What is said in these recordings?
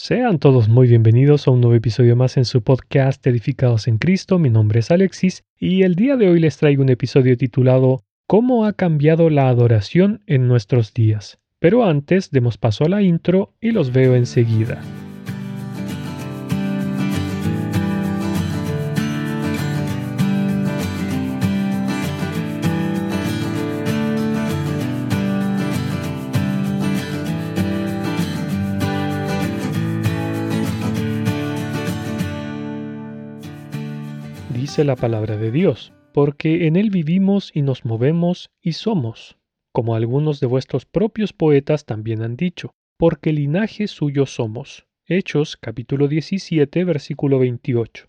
Sean todos muy bienvenidos a un nuevo episodio más en su podcast Edificados en Cristo. Mi nombre es Alexis y el día de hoy les traigo un episodio titulado ¿Cómo ha cambiado la adoración en nuestros días? Pero antes demos paso a la intro y los veo enseguida. La palabra de Dios, porque en él vivimos y nos movemos y somos, como algunos de vuestros propios poetas también han dicho, porque linaje suyo somos. Hechos capítulo 17 versículo 28.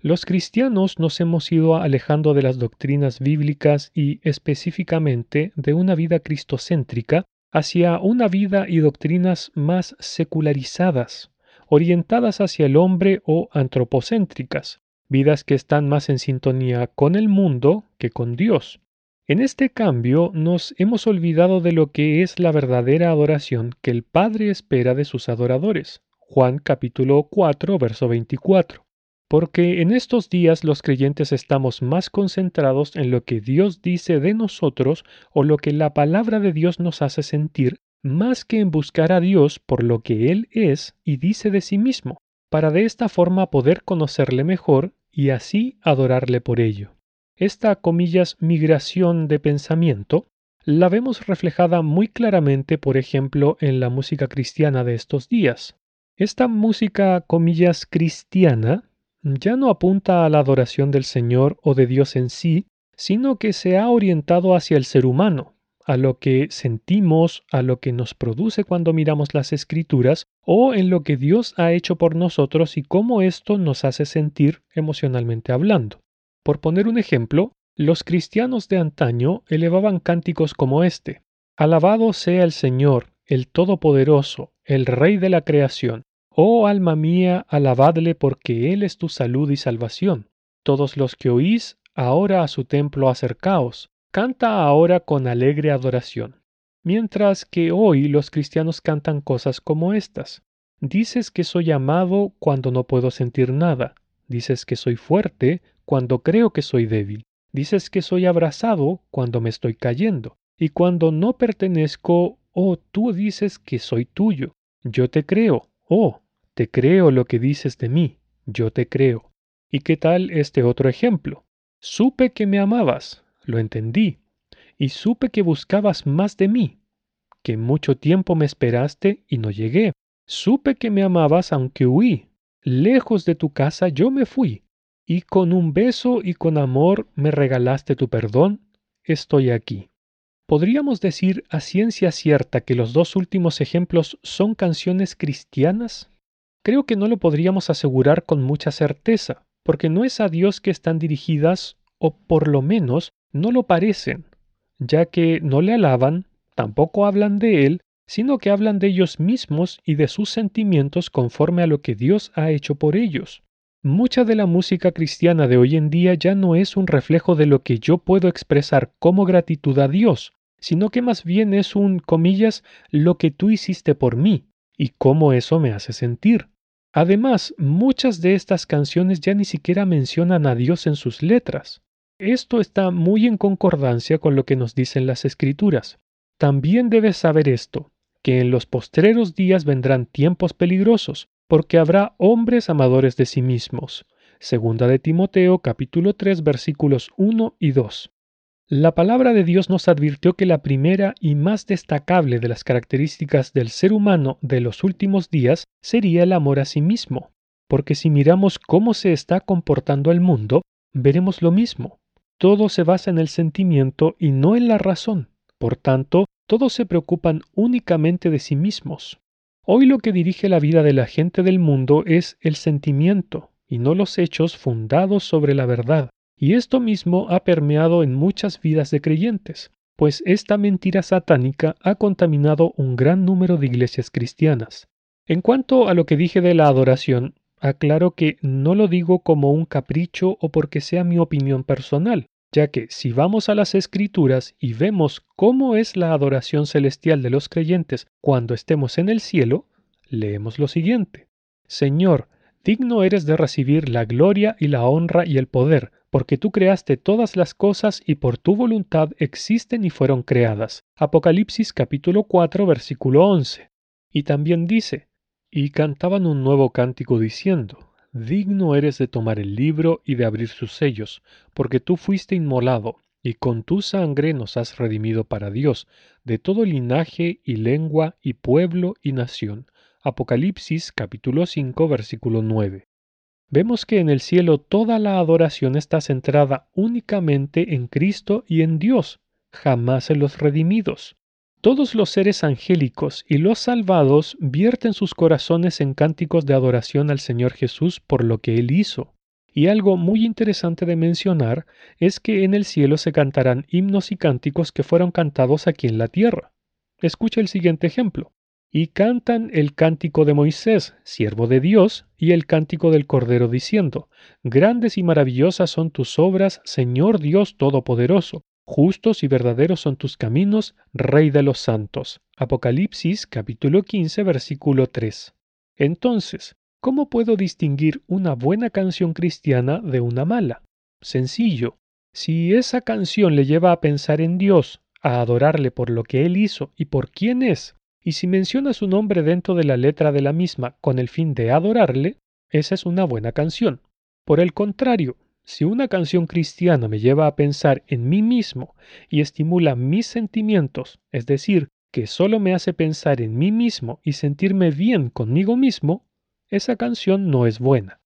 Los cristianos nos hemos ido alejando de las doctrinas bíblicas y específicamente de una vida cristocéntrica hacia una vida y doctrinas más secularizadas, orientadas hacia el hombre o antropocéntricas, vidas que están más en sintonía con el mundo que con Dios. En este cambio nos hemos olvidado de lo que es la verdadera adoración que el Padre espera de sus adoradores. Juan capítulo 4, verso 24. Porque en estos días los creyentes estamos más concentrados en lo que Dios dice de nosotros o lo que la palabra de Dios nos hace sentir, más que en buscar a Dios por lo que Él es y dice de sí mismo para de esta forma poder conocerle mejor y así adorarle por ello. Esta, comillas, migración de pensamiento la vemos reflejada muy claramente, por ejemplo, en la música cristiana de estos días. Esta música, comillas, cristiana ya no apunta a la adoración del Señor o de Dios en sí, sino que se ha orientado hacia el ser humano, a lo que sentimos, a lo que nos produce cuando miramos las escrituras o en lo que Dios ha hecho por nosotros y cómo esto nos hace sentir emocionalmente hablando. Por poner un ejemplo, los cristianos de antaño elevaban cánticos como este. Alabado sea el Señor, el Todopoderoso, el Rey de la creación. Oh alma mía, alabadle porque Él es tu salud y salvación. Todos los que oís, ahora a su templo acercaos canta ahora con alegre adoración, mientras que hoy los cristianos cantan cosas como estas. Dices que soy amado cuando no puedo sentir nada, dices que soy fuerte cuando creo que soy débil, dices que soy abrazado cuando me estoy cayendo, y cuando no pertenezco, oh, tú dices que soy tuyo. Yo te creo, oh, te creo lo que dices de mí, yo te creo. ¿Y qué tal este otro ejemplo? Supe que me amabas, lo entendí, y supe que buscabas más de mí, que mucho tiempo me esperaste y no llegué. Supe que me amabas aunque huí. Lejos de tu casa yo me fui, y con un beso y con amor me regalaste tu perdón. Estoy aquí. ¿Podríamos decir a ciencia cierta que los dos últimos ejemplos son canciones cristianas? Creo que no lo podríamos asegurar con mucha certeza, porque no es a Dios que están dirigidas, o por lo menos no lo parecen, ya que no le alaban, tampoco hablan de él, sino que hablan de ellos mismos y de sus sentimientos conforme a lo que Dios ha hecho por ellos. Mucha de la música cristiana de hoy en día ya no es un reflejo de lo que yo puedo expresar como gratitud a Dios, sino que más bien es un, comillas, lo que tú hiciste por mí, y cómo eso me hace sentir. Además, muchas de estas canciones ya ni siquiera mencionan a Dios en sus letras. Esto está muy en concordancia con lo que nos dicen las escrituras. También debes saber esto, que en los postreros días vendrán tiempos peligrosos, porque habrá hombres amadores de sí mismos. Segunda de Timoteo capítulo 3 versículos 1 y 2. La palabra de Dios nos advirtió que la primera y más destacable de las características del ser humano de los últimos días sería el amor a sí mismo, porque si miramos cómo se está comportando el mundo, veremos lo mismo. Todo se basa en el sentimiento y no en la razón. Por tanto, todos se preocupan únicamente de sí mismos. Hoy lo que dirige la vida de la gente del mundo es el sentimiento y no los hechos fundados sobre la verdad. Y esto mismo ha permeado en muchas vidas de creyentes, pues esta mentira satánica ha contaminado un gran número de iglesias cristianas. En cuanto a lo que dije de la adoración, Aclaro que no lo digo como un capricho o porque sea mi opinión personal, ya que si vamos a las escrituras y vemos cómo es la adoración celestial de los creyentes cuando estemos en el cielo, leemos lo siguiente. Señor, digno eres de recibir la gloria y la honra y el poder, porque tú creaste todas las cosas y por tu voluntad existen y fueron creadas. Apocalipsis capítulo 4 versículo 11. Y también dice, y cantaban un nuevo cántico diciendo, Digno eres de tomar el libro y de abrir sus sellos, porque tú fuiste inmolado, y con tu sangre nos has redimido para Dios, de todo linaje y lengua y pueblo y nación. Apocalipsis capítulo 5 versículo 9 vemos que en el cielo toda la adoración está centrada únicamente en Cristo y en Dios, jamás en los redimidos. Todos los seres angélicos y los salvados vierten sus corazones en cánticos de adoración al Señor Jesús por lo que Él hizo. Y algo muy interesante de mencionar es que en el cielo se cantarán himnos y cánticos que fueron cantados aquí en la tierra. Escucha el siguiente ejemplo y cantan el cántico de Moisés, siervo de Dios, y el cántico del Cordero, diciendo, Grandes y maravillosas son tus obras, Señor Dios Todopoderoso, justos y verdaderos son tus caminos, Rey de los santos. Apocalipsis capítulo 15 versículo 3. Entonces, ¿cómo puedo distinguir una buena canción cristiana de una mala? Sencillo. Si esa canción le lleva a pensar en Dios, a adorarle por lo que Él hizo y por quién es, y si menciona su nombre dentro de la letra de la misma con el fin de adorarle, esa es una buena canción. Por el contrario, si una canción cristiana me lleva a pensar en mí mismo y estimula mis sentimientos, es decir, que solo me hace pensar en mí mismo y sentirme bien conmigo mismo, esa canción no es buena.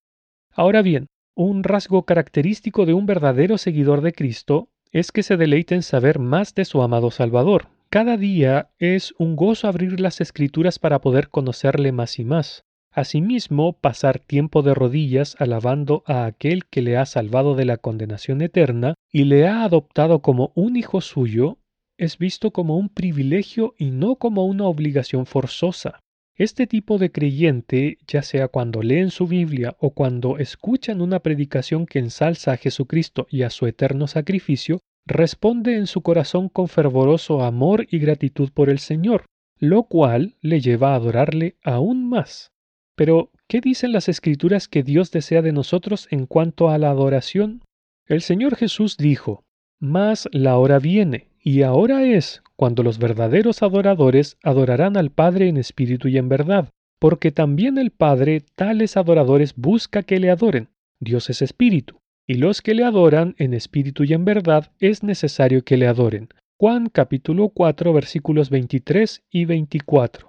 Ahora bien, un rasgo característico de un verdadero seguidor de Cristo es que se deleite en saber más de su amado Salvador, cada día es un gozo abrir las escrituras para poder conocerle más y más. Asimismo, pasar tiempo de rodillas alabando a aquel que le ha salvado de la condenación eterna y le ha adoptado como un hijo suyo, es visto como un privilegio y no como una obligación forzosa. Este tipo de creyente, ya sea cuando leen su Biblia o cuando escuchan una predicación que ensalza a Jesucristo y a su eterno sacrificio, responde en su corazón con fervoroso amor y gratitud por el Señor, lo cual le lleva a adorarle aún más. Pero, ¿qué dicen las escrituras que Dios desea de nosotros en cuanto a la adoración? El Señor Jesús dijo, Mas la hora viene, y ahora es, cuando los verdaderos adoradores adorarán al Padre en espíritu y en verdad, porque también el Padre tales adoradores busca que le adoren. Dios es espíritu, y los que le adoran en espíritu y en verdad es necesario que le adoren. Juan capítulo 4 versículos 23 y 24.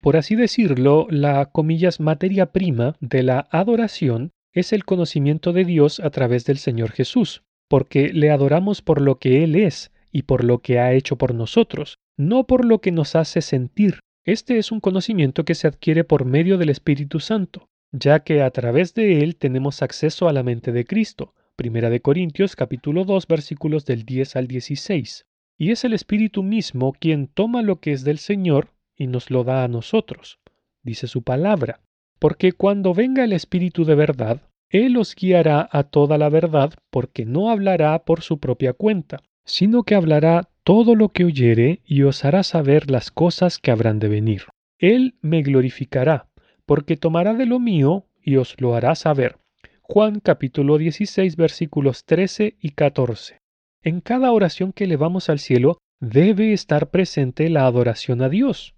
Por así decirlo, la comillas materia prima de la adoración es el conocimiento de Dios a través del Señor Jesús, porque le adoramos por lo que Él es y por lo que ha hecho por nosotros, no por lo que nos hace sentir. Este es un conocimiento que se adquiere por medio del Espíritu Santo, ya que a través de él tenemos acceso a la mente de Cristo, Primera de Corintios capítulo 2 versículos del 10 al 16. Y es el Espíritu mismo quien toma lo que es del Señor y nos lo da a nosotros, dice su palabra. Porque cuando venga el Espíritu de verdad, Él os guiará a toda la verdad, porque no hablará por su propia cuenta, sino que hablará todo lo que oyere y os hará saber las cosas que habrán de venir. Él me glorificará, porque tomará de lo mío y os lo hará saber. Juan capítulo 16 versículos 13 y 14. En cada oración que elevamos al cielo debe estar presente la adoración a Dios.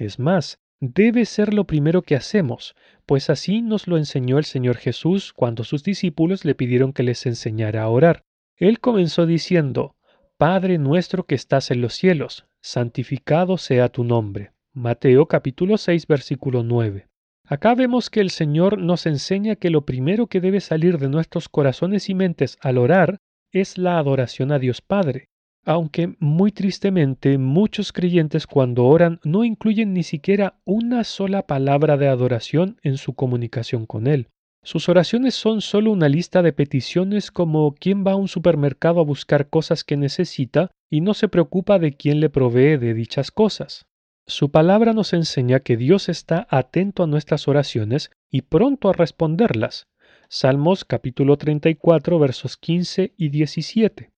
Es más, debe ser lo primero que hacemos, pues así nos lo enseñó el Señor Jesús cuando sus discípulos le pidieron que les enseñara a orar. Él comenzó diciendo, Padre nuestro que estás en los cielos, santificado sea tu nombre. Mateo capítulo 6 versículo 9. Acá vemos que el Señor nos enseña que lo primero que debe salir de nuestros corazones y mentes al orar es la adoración a Dios Padre, aunque muy tristemente muchos creyentes cuando oran no incluyen ni siquiera una sola palabra de adoración en su comunicación con Él. Sus oraciones son solo una lista de peticiones como quien va a un supermercado a buscar cosas que necesita y no se preocupa de quién le provee de dichas cosas. Su palabra nos enseña que Dios está atento a nuestras oraciones y pronto a responderlas. Salmos capítulo 34 versos 15 y 17.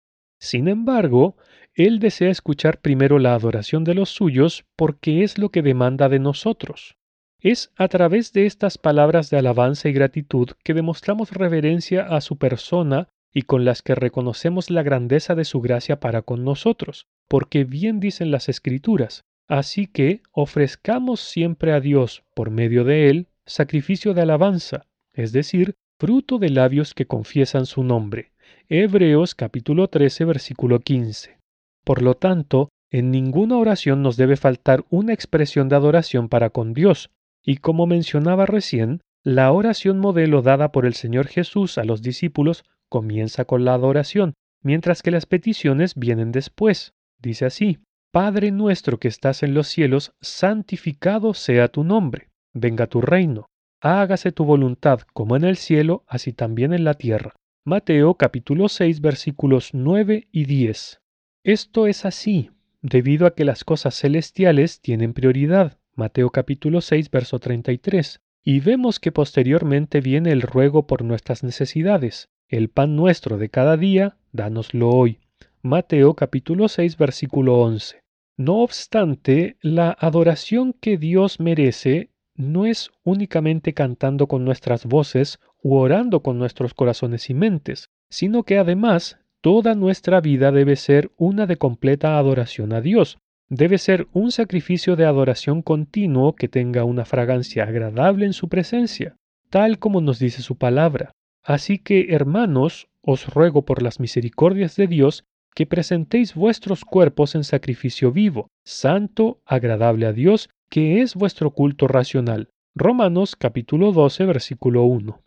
Sin embargo, Él desea escuchar primero la adoración de los suyos porque es lo que demanda de nosotros. Es a través de estas palabras de alabanza y gratitud que demostramos reverencia a su persona y con las que reconocemos la grandeza de su gracia para con nosotros, porque bien dicen las Escrituras, así que ofrezcamos siempre a Dios, por medio de él, sacrificio de alabanza, es decir, fruto de labios que confiesan su nombre. Hebreos capítulo 13 versículo 15. Por lo tanto, en ninguna oración nos debe faltar una expresión de adoración para con Dios, y como mencionaba recién, la oración modelo dada por el Señor Jesús a los discípulos comienza con la adoración, mientras que las peticiones vienen después. Dice así, Padre nuestro que estás en los cielos, santificado sea tu nombre, venga tu reino, hágase tu voluntad como en el cielo, así también en la tierra. Mateo capítulo 6 versículos 9 y 10. Esto es así, debido a que las cosas celestiales tienen prioridad. Mateo capítulo 6, verso 33. Y vemos que posteriormente viene el ruego por nuestras necesidades. El pan nuestro de cada día, dánoslo hoy. Mateo capítulo 6, versículo 11. No obstante, la adoración que Dios merece no es únicamente cantando con nuestras voces u orando con nuestros corazones y mentes, sino que además toda nuestra vida debe ser una de completa adoración a Dios, debe ser un sacrificio de adoración continuo que tenga una fragancia agradable en su presencia, tal como nos dice su palabra. Así que, hermanos, os ruego por las misericordias de Dios que presentéis vuestros cuerpos en sacrificio vivo, santo, agradable a Dios, que es vuestro culto racional. Romanos capítulo 12 versículo 1.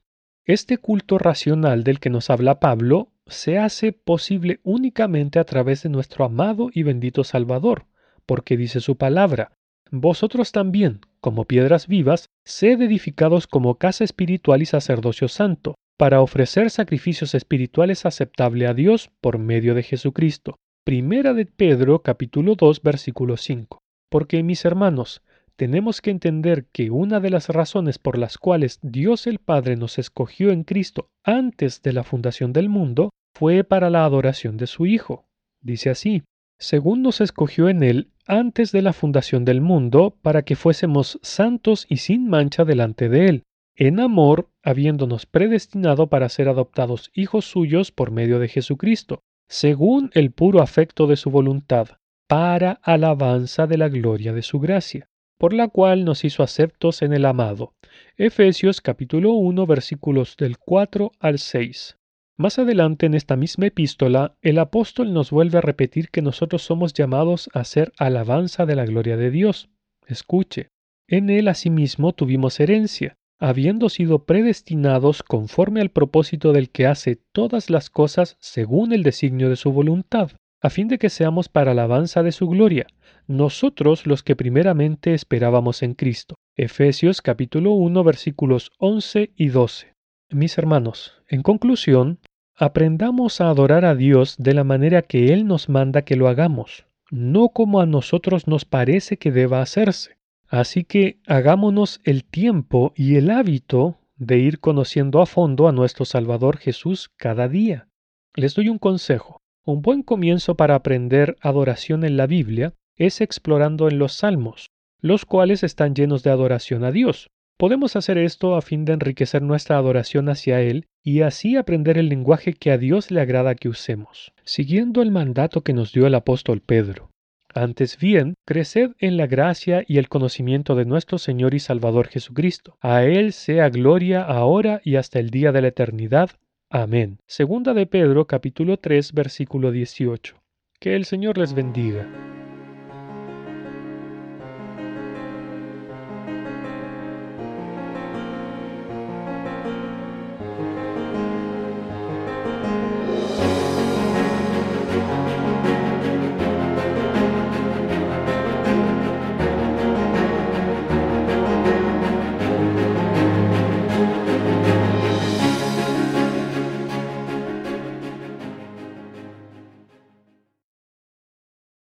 Este culto racional del que nos habla Pablo se hace posible únicamente a través de nuestro amado y bendito Salvador, porque dice su palabra, Vosotros también, como piedras vivas, sed edificados como casa espiritual y sacerdocio santo, para ofrecer sacrificios espirituales aceptable a Dios por medio de Jesucristo. Primera de Pedro capítulo 2 versículo 5. Porque, mis hermanos, tenemos que entender que una de las razones por las cuales Dios el Padre nos escogió en Cristo antes de la fundación del mundo fue para la adoración de su Hijo. Dice así, según nos escogió en Él antes de la fundación del mundo, para que fuésemos santos y sin mancha delante de Él, en amor, habiéndonos predestinado para ser adoptados hijos suyos por medio de Jesucristo, según el puro afecto de su voluntad, para alabanza de la gloria de su gracia, por la cual nos hizo aceptos en el amado. Efesios capítulo 1 versículos del 4 al 6. Más adelante en esta misma epístola, el apóstol nos vuelve a repetir que nosotros somos llamados a ser alabanza de la gloria de Dios. Escuche, en él asimismo tuvimos herencia, habiendo sido predestinados conforme al propósito del que hace todas las cosas según el designio de su voluntad, a fin de que seamos para alabanza de su gloria, nosotros los que primeramente esperábamos en Cristo. Efesios capítulo 1 versículos 11 y 12. Mis hermanos, en conclusión, aprendamos a adorar a Dios de la manera que Él nos manda que lo hagamos, no como a nosotros nos parece que deba hacerse. Así que hagámonos el tiempo y el hábito de ir conociendo a fondo a nuestro Salvador Jesús cada día. Les doy un consejo. Un buen comienzo para aprender adoración en la Biblia es explorando en los Salmos, los cuales están llenos de adoración a Dios. Podemos hacer esto a fin de enriquecer nuestra adoración hacia Él y así aprender el lenguaje que a Dios le agrada que usemos, siguiendo el mandato que nos dio el apóstol Pedro. Antes bien, creced en la gracia y el conocimiento de nuestro Señor y Salvador Jesucristo. A Él sea gloria ahora y hasta el día de la eternidad. Amén. Segunda de Pedro capítulo 3 versículo 18. Que el Señor les bendiga.